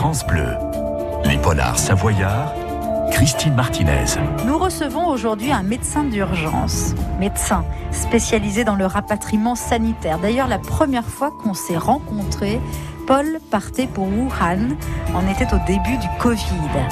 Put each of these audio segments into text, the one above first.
France. Les polars savoyards, Christine Martinez. Nous recevons aujourd'hui un médecin d'urgence, médecin spécialisé dans le rapatriement sanitaire. D'ailleurs, la première fois qu'on s'est rencontrés, Paul partait pour Wuhan. On était au début du Covid.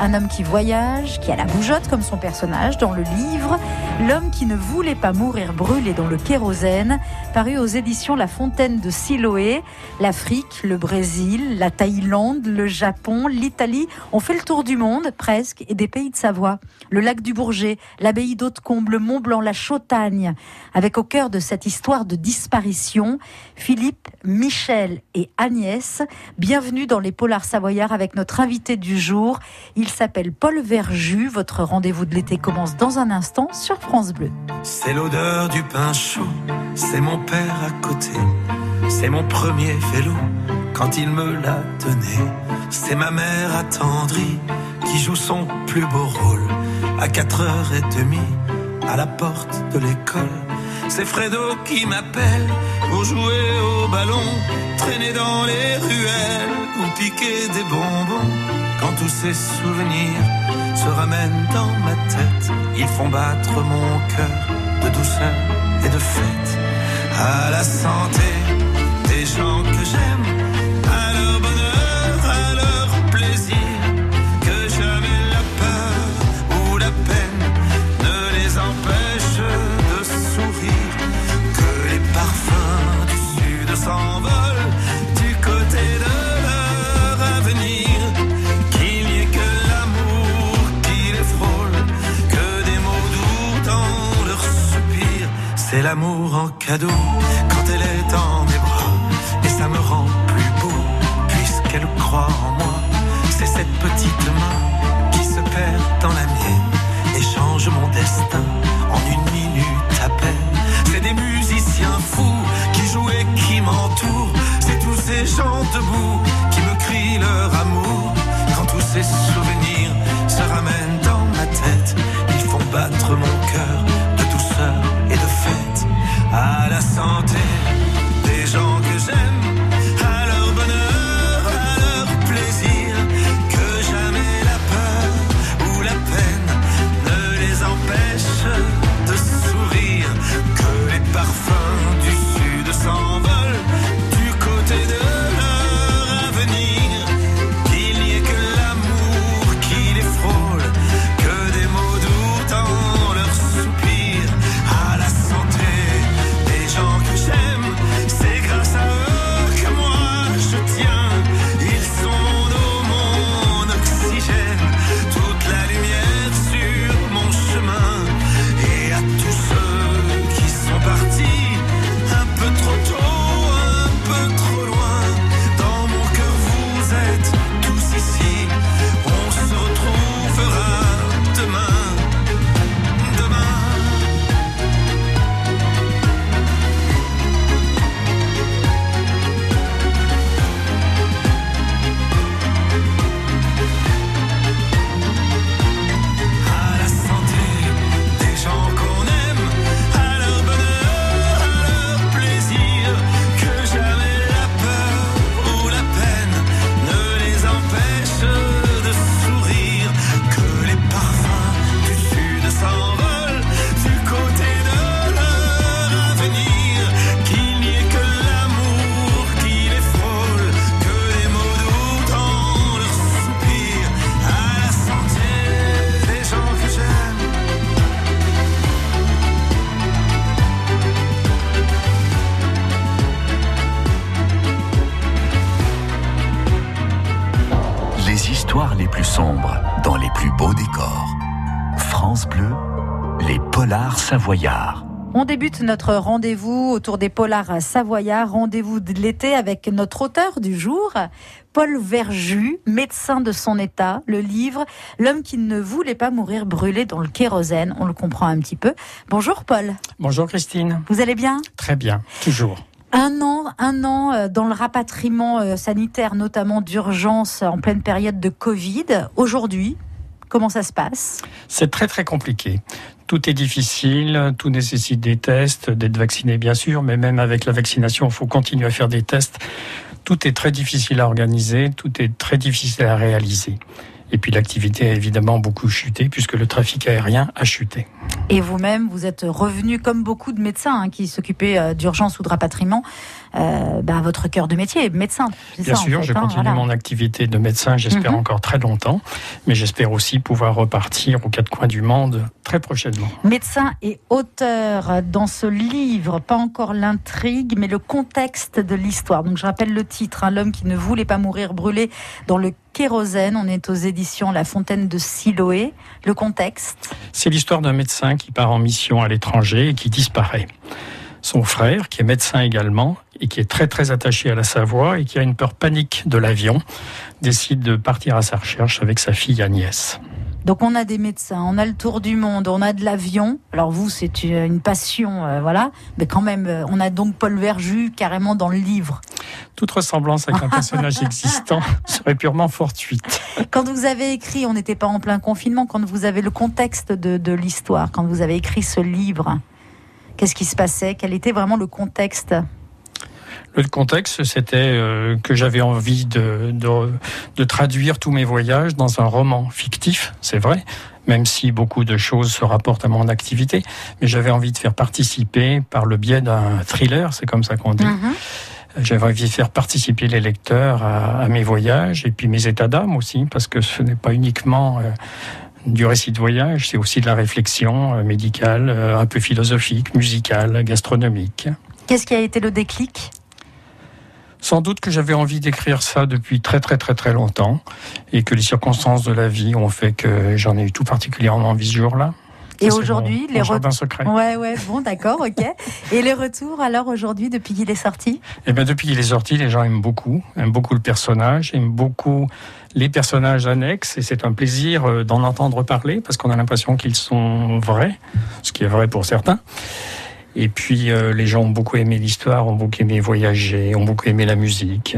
Un homme qui voyage, qui a la bougeotte comme son personnage dans le livre. L'homme qui ne voulait pas mourir brûlé dans le kérosène, paru aux éditions La Fontaine de Siloé. L'Afrique, le Brésil, la Thaïlande, le Japon, l'Italie ont fait le tour du monde, presque, et des pays de Savoie. Le lac du Bourget, l'abbaye d'Hautecombe, le Mont Blanc, la Chautagne. Avec au cœur de cette histoire de disparition, Philippe, Michel et Agnès Bienvenue dans les Polars Savoyards avec notre invité du jour. Il s'appelle Paul Verjus. Votre rendez-vous de l'été commence dans un instant sur France Bleu. C'est l'odeur du pain chaud, c'est mon père à côté. C'est mon premier vélo quand il me l'a donné. C'est ma mère attendrie qui joue son plus beau rôle à 4h30 à la porte de l'école. C'est Fredo qui m'appelle pour jouer au ballon, traîner dans les ruelles ou piquer des bonbons. Quand tous ces souvenirs se ramènent dans ma tête, ils font battre mon cœur de douceur et de fête. À la santé des gens que j'aime l'amour en cadeau quand elle est dans mes bras. Et ça me rend plus beau puisqu'elle croit en moi. C'est cette petite main qui se perd dans la mienne et change mon destin en une minute à peine. C'est des musiciens fous qui jouent et qui m'entourent. C'est tous ces gens debout qui me crient leur amour. Quand tous ces souvenirs On débute notre rendez-vous autour des polars savoyards, rendez-vous de l'été avec notre auteur du jour, Paul Verjus, médecin de son état, le livre L'homme qui ne voulait pas mourir brûlé dans le kérosène, on le comprend un petit peu. Bonjour Paul. Bonjour Christine. Vous allez bien? Très bien, toujours. Un an, un an euh, dans le rapatriement euh, sanitaire, notamment d'urgence en pleine période de Covid. Aujourd'hui, Comment ça se passe? C'est très très compliqué. Tout est difficile, tout nécessite des tests, d'être vacciné bien sûr, mais même avec la vaccination, il faut continuer à faire des tests. Tout est très difficile à organiser, tout est très difficile à réaliser. Et puis l'activité a évidemment beaucoup chuté puisque le trafic aérien a chuté. Et vous-même, vous êtes revenu comme beaucoup de médecins hein, qui s'occupaient euh, d'urgence ou de rapatriement euh, bah, votre cœur de métier, médecin. Bien sûr, je hein, continue mon activité de médecin, j'espère mhm. encore très longtemps, mais j'espère aussi pouvoir repartir aux quatre coins du monde très prochainement. Médecin et auteur dans ce livre, pas encore l'intrigue, mais le contexte de l'histoire. Donc je rappelle le titre, hein, L'homme qui ne voulait pas mourir brûlé dans le kérosène. On est aux éditions La Fontaine de Siloé. Le contexte C'est l'histoire d'un médecin qui part en mission à l'étranger et qui disparaît son frère, qui est médecin également, et qui est très très attaché à la Savoie et qui a une peur panique de l'avion, décide de partir à sa recherche avec sa fille Agnès. Donc on a des médecins, on a le tour du monde, on a de l'avion. Alors vous, c'est une passion, euh, voilà. Mais quand même, euh, on a donc Paul Verju carrément dans le livre. Toute ressemblance avec un personnage existant serait purement fortuite. Quand vous avez écrit, on n'était pas en plein confinement, quand vous avez le contexte de l'histoire, quand vous avez écrit ce livre, Qu'est-ce qui se passait? Quel était vraiment le contexte? Le contexte, c'était euh, que j'avais envie de, de, traduire tous mes voyages dans un roman fictif, c'est vrai, même si beaucoup de choses se rapportent à mon activité, mais j'avais envie de faire participer par le biais d'un thriller, c'est comme ça qu'on dit. Mm-hmm. J'avais envie de faire participer les lecteurs à, mes voyages et puis mes états d'âme aussi, parce que ce n'est pas uniquement euh, du récit de voyage, c'est aussi de la réflexion euh, médicale, euh, un peu philosophique, musicale, gastronomique. Qu'est-ce qui a été le déclic? Sans doute que j'avais envie d'écrire ça depuis très très très très longtemps et que les circonstances de la vie ont fait que j'en ai eu tout particulièrement envie ce jour-là. Et aujourd'hui, les retours. secret. Ouais, ouais, bon, d'accord, ok. Et les retours, alors aujourd'hui, depuis qu'il est sorti? Eh bien, depuis qu'il est sorti, les gens aiment beaucoup, aiment beaucoup le personnage, aiment beaucoup les personnages annexes, et c'est un plaisir euh, d'en entendre parler parce qu'on a l'impression qu'ils sont vrais, ce qui est vrai pour certains. Et puis, euh, les gens ont beaucoup aimé l'histoire, ont beaucoup aimé voyager, ont beaucoup aimé la musique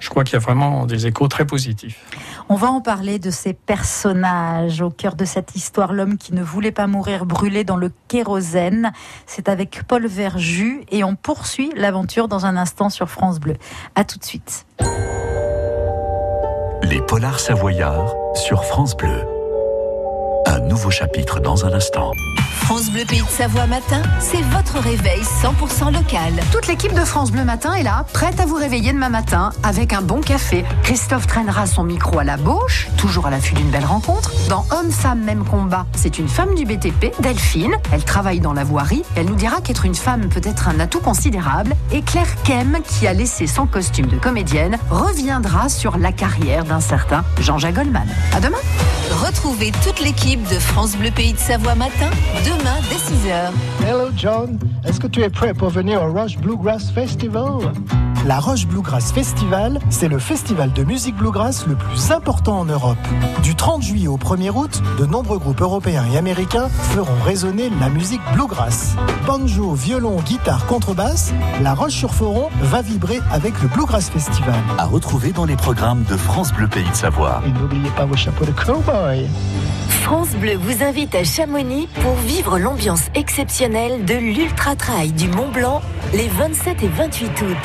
je crois qu'il y a vraiment des échos très positifs. On va en parler de ces personnages au cœur de cette histoire, l'homme qui ne voulait pas mourir brûlé dans le kérosène. C'est avec Paul Verju et on poursuit l'aventure dans un instant sur France Bleu. À tout de suite. Les polars savoyards sur France Bleu. Un nouveau chapitre dans un instant. France Bleu Pays de Savoie Matin, c'est votre réveil 100% local. Toute l'équipe de France Bleu Matin est là, prête à vous réveiller demain matin avec un bon café. Christophe traînera son micro à la bauche, toujours à l'affût d'une belle rencontre. Dans Homme-Femme Même Combat, c'est une femme du BTP, Delphine. Elle travaille dans la voirie. Elle nous dira qu'être une femme peut être un atout considérable. Et Claire Kem, qui a laissé son costume de comédienne, reviendra sur la carrière d'un certain Jean-Jacques Goldman. À demain! Retrouvez toute l'équipe de France Bleu Pays de Savoie Matin demain dès 6h. Hello John, est-ce que tu es prêt pour venir au Rush Bluegrass Festival? La Roche Bluegrass Festival, c'est le festival de musique bluegrass le plus important en Europe. Du 30 juillet au 1er août, de nombreux groupes européens et américains feront résonner la musique bluegrass. Banjo, violon, guitare, contrebasse, La Roche-sur-Foron va vibrer avec le Bluegrass Festival. À retrouver dans les programmes de France Bleu Pays de Savoie. Et n'oubliez pas vos chapeaux de cowboy. France Bleu vous invite à Chamonix pour vivre l'ambiance exceptionnelle de l'Ultra Trail du Mont Blanc les 27 et 28 août.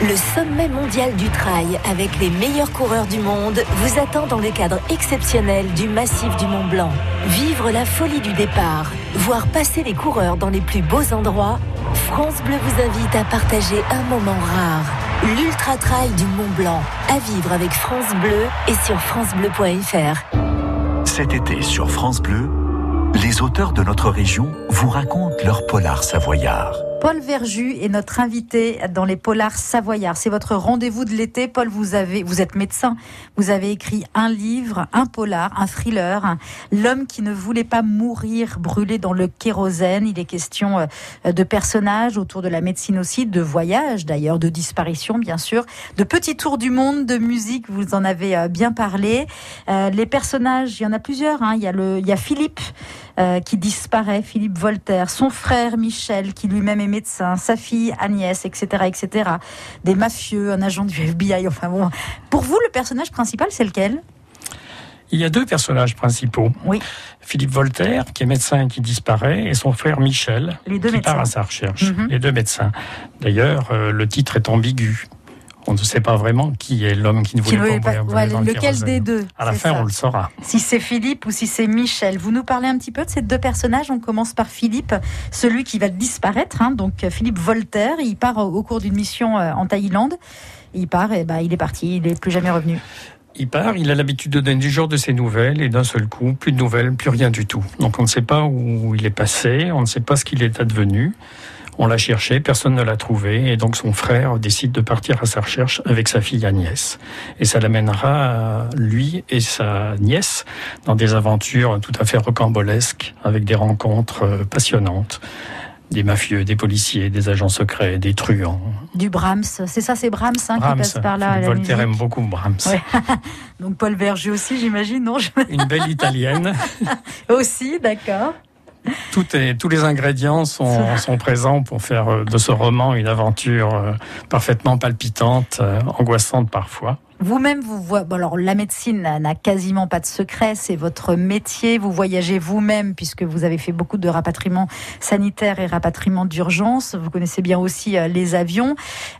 Le sommet mondial du trail avec les meilleurs coureurs du monde vous attend dans le cadre exceptionnel du massif du Mont Blanc. Vivre la folie du départ, voir passer les coureurs dans les plus beaux endroits, France Bleu vous invite à partager un moment rare. L'Ultra Trail du Mont Blanc, à vivre avec France Bleu et sur francebleu.fr. Cet été sur France Bleu, les auteurs de notre région vous racontent leur polar savoyard. Paul Verju est notre invité dans les Polars Savoyards. C'est votre rendez-vous de l'été. Paul, vous avez, vous êtes médecin. Vous avez écrit un livre, un polar, un thriller, L'homme qui ne voulait pas mourir brûlé dans le kérosène. Il est question euh, de personnages autour de la médecine aussi, de voyages d'ailleurs, de disparition bien sûr, de petits tours du monde, de musique. Vous en avez euh, bien parlé. Euh, les personnages, il y en a plusieurs. Hein. Il y a le, il y a Philippe qui disparaît, Philippe Voltaire, son frère Michel qui lui-même est médecin, sa fille Agnès, etc., etc. Des mafieux, un agent du FBI. Enfin bon, pour vous, le personnage principal, c'est lequel? Il y a deux personnages principaux. Oui. Philippe Voltaire, qui est médecin et qui disparaît, et son frère Michel, qui part à sa recherche. Mhm. Les deux médecins. D'ailleurs, euh, le titre est ambigu. On ne sait pas vraiment qui est l'homme qui ne voulait pas, Lequel des deux À la fin, on le saura. Si c'est Philippe ou si c'est Michel. Vous nous parlez un petit peu de ces deux personnages. On commence par Philippe, celui qui va disparaître. Hein. donc Philippe Voltaire, il part au cours d'une mission euh, en Thaïlande. Il part et bah, il est parti. Il n'est plus jamais revenu. Il part, il a l'habitude de donner du jour de ses nouvelles et d'un seul coup, plus de nouvelles, plus rien du tout. Donc on ne sait pas où il est passé, on ne sait pas ce qu'il est advenu. On l'a cherché, personne ne l'a trouvé, et donc son frère décide de partir à sa recherche avec sa fille Agnès. Et ça l'amènera, lui et sa nièce, dans des aventures tout à fait rocambolesques, avec des rencontres euh, passionnantes des mafieux, des policiers, des agents secrets, des truands. Du Brahms, c'est ça, c'est Brahms, hein, qui passe par là. Voltaire aime beaucoup Brahms. Donc Paul Verger aussi, j'imagine, non Une belle italienne. aussi, d'accord. Tout est, tous les ingrédients sont, sont, présents pour faire euh, de ce roman une aventure euh, parfaitement palpitante, euh, angoissante parfois. Vous-même, vous bon, alors la médecine n'a quasiment pas de secret, c'est votre métier. Vous voyagez vous-même puisque vous avez fait beaucoup de rapatriements sanitaires et rapatriements d'urgence. Vous connaissez bien aussi euh, les avions,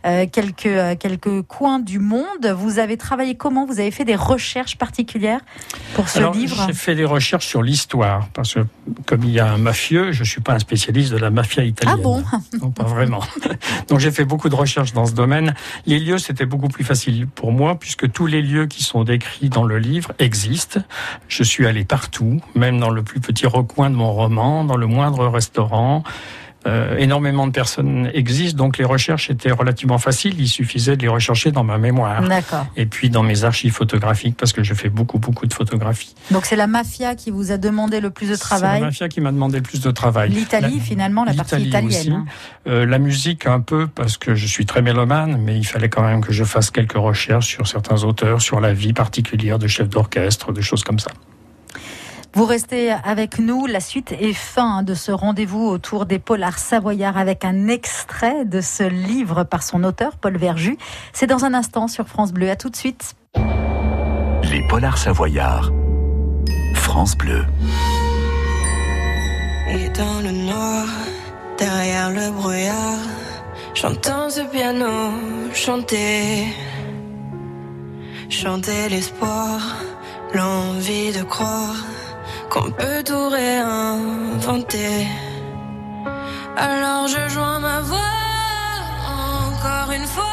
euh, quelques euh, quelques coins du monde. Vous avez travaillé comment? Vous avez fait des recherches particulières pour ce livre? J'ai fait des recherches sur l'histoire parce que comme il y a un mafieux, je suis pas un spécialiste de la mafia italienne. Ah bon? Non, pas vraiment. Donc j'ai fait beaucoup de recherches dans ce domaine. Les lieux, c'était beaucoup plus facile pour moi puisque que tous les lieux qui sont décrits dans le livre existent. Je suis allé partout, même dans le plus petit recoin de mon roman, dans le moindre restaurant. Euh, énormément de personnes existent, donc les recherches étaient relativement faciles. Il suffisait de les rechercher dans ma mémoire. Et puis dans mes archives photographiques, parce que je fais beaucoup, beaucoup de photographies. Donc c'est la mafia qui vous a demandé le plus de travail C'est la mafia qui m'a demandé le plus de travail. L'Italie, finalement, la partie italienne. Aussi. Hein. Euh, la musique, un peu, parce que je suis très mélomane, mais il fallait quand même que je fasse quelques recherches sur certains auteurs, sur la vie particulière de chefs d'orchestre, des choses comme ça. Vous restez avec nous. La suite est fin de ce rendez-vous autour des polars savoyards avec un extrait de ce livre par son auteur, Paul Verju. C'est dans un instant sur France Bleu. À tout de suite. Les polars savoyards. France Bleu. Et dans le noir, derrière le brouillard, j'entends ce piano chanter. Chanter l'espoir, l'envie de croire qu'on peut tout réinventer. Alors je joins ma voix encore une fois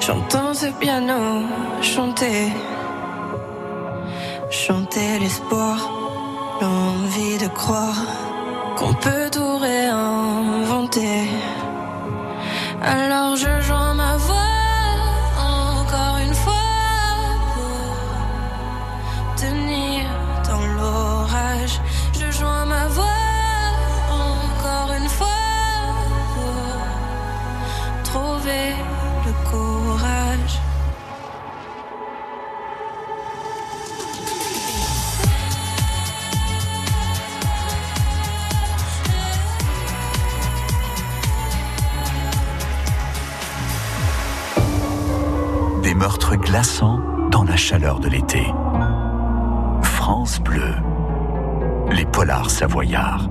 J'entends ce piano chanter, chanter l'espoir, l'envie de croire qu'on peut tout réinventer. Alors je joins ma voix Des meurtres glaçants dans la chaleur de l'été. France Bleu. Les polars savoyards.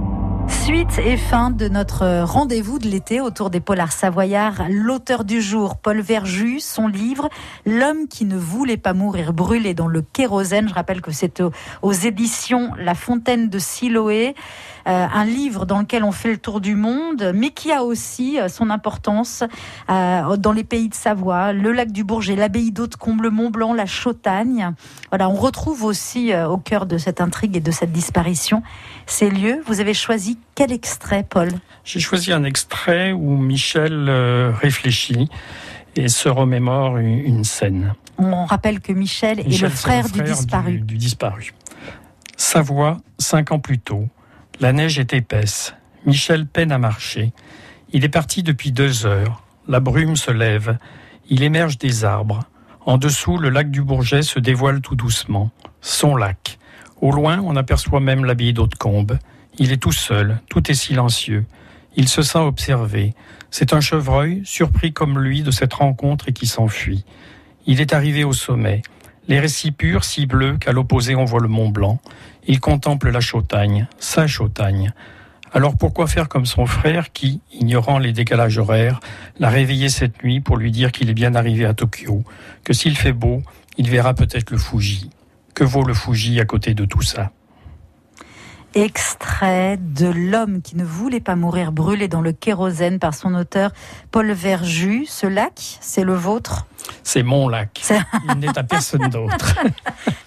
Suite et fin de notre rendez-vous de l'été autour des polars savoyards. L'auteur du jour, Paul Verjus, son livre L'homme qui ne voulait pas mourir brûlé dans le kérosène. Je rappelle que c'est aux éditions La Fontaine de Siloé. Euh, un livre dans lequel on fait le tour du monde, mais qui a aussi euh, son importance euh, dans les pays de Savoie, le lac du Bourget, l'abbaye d'Haute-Combe, le Mont-Blanc, la Chautagne. Voilà, on retrouve aussi au cœur de cette intrigue et de cette disparition ces lieux. Vous avez choisi quel extrait, Paul? J'ai choisi un extrait où Michel réfléchit et se remémore une, scène. On rappelle que Michel, est le frère, du disparu. Du, du disparu. Savoie, cinq ans plus tôt. La neige est épaisse. Michel peine à marcher. Il est parti depuis deux heures. La brume se lève. Il émerge des arbres. En dessous, le lac du Bourget se dévoile tout doucement. Son lac. Au loin, on aperçoit même l'abbaye d'Hautecombe. Il est tout seul, tout est silencieux. Il se sent observé. C'est un chevreuil, surpris comme lui de cette rencontre et qui s'enfuit. Il est arrivé au sommet. Les récits purs, si bleus qu'à l'opposé on voit le Mont Blanc. Il contemple la Chautagne, sa Chautagne. Alors pourquoi faire comme son frère qui, ignorant les décalages horaires, l'a réveillé cette nuit pour lui dire qu'il est bien arrivé à Tokyo, que s'il fait beau, il verra peut-être le Fuji. Que vaut le Fuji à côté de tout ça? Extrait de L'homme qui ne voulait pas mourir brûlé dans le kérosène par son auteur Paul Verjus. Ce lac, c'est le vôtre? C'est mon lac. Il n'est à personne d'autre.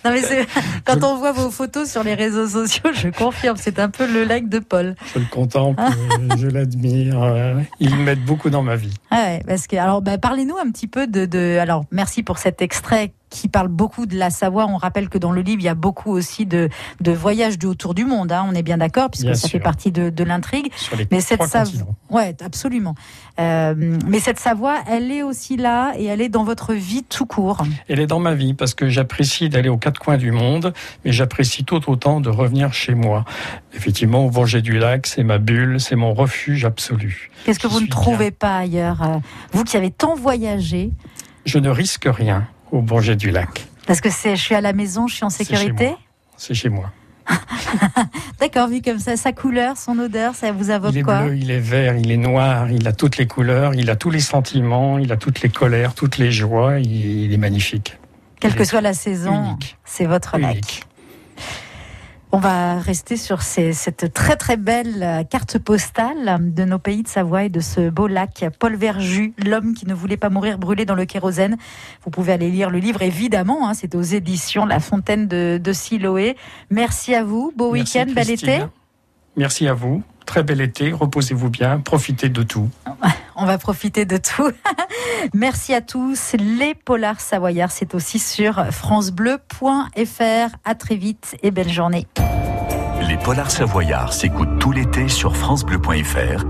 Non mais c'est- quand on voit vos photos sur les réseaux sociaux, je confirme, c'est un peu le lac de Paul. Je le contemple, euh, je l'admire. euh, Il m'aide beaucoup dans ma vie. Ah ouais, parce que alors bah, parlez-nous un petit peu de, de alors merci pour cet extrait qui parle beaucoup de la Savoie. On rappelle que dans le livre il y a beaucoup aussi de, de voyages du autour du monde. hein, on est bien d'accord puisque Bien ça sûr. fait partie de, de l'intrigue. Sur les Mais cette Savoie, ouais, absolument. Euh, mais cette Savoie, elle est aussi là et elle est dans votre vie tout court. Elle est dans ma vie parce que j'apprécie d'aller aux quatre coins du monde, mais j'apprécie tout autant de revenir chez moi. Effectivement, au Bourget du Lac, c'est ma bulle, c'est mon refuge absolu. Qu'est-ce que vous ne trouvez pas ailleurs euh, Vous qui avez tant voyagé, Je ne risque rien au Bourget du Lac. parce que c'est, je suis à la maison, je suis en sécurité. C'est chez moi. D'accord, vu comme ça, sa couleur, son odeur, ça vous évoque Il est quoi bleu, il est vert, il est noir, il a toutes les couleurs, il a tous les sentiments, il a toutes les colères, toutes les joies, il, est magnifique. Quelle Il que soit la saison, c'est votre lac. Unique. Va rester sur ces- cette très très belle euh, carte postale de nos pays de Savoie et de ce beau lac. Paul Verjus, l'homme qui ne voulait pas mourir brûlé dans le kérosène. Vous pouvez aller lire le livre, évidemment. hein, c'est aux éditions La Fontaine de, de Siloé. Merci à vous. Beau week-end, bel été. Merci à vous. Très bel été. Reposez-vous bien. Profitez de tout. On va profiter de tout. Merci à tous. Les Polars Savoyards, c'est aussi sur francebleu.fr. À très vite et belle journée. Les polars savoyards s'écoutent tout l'été sur francebleu.fr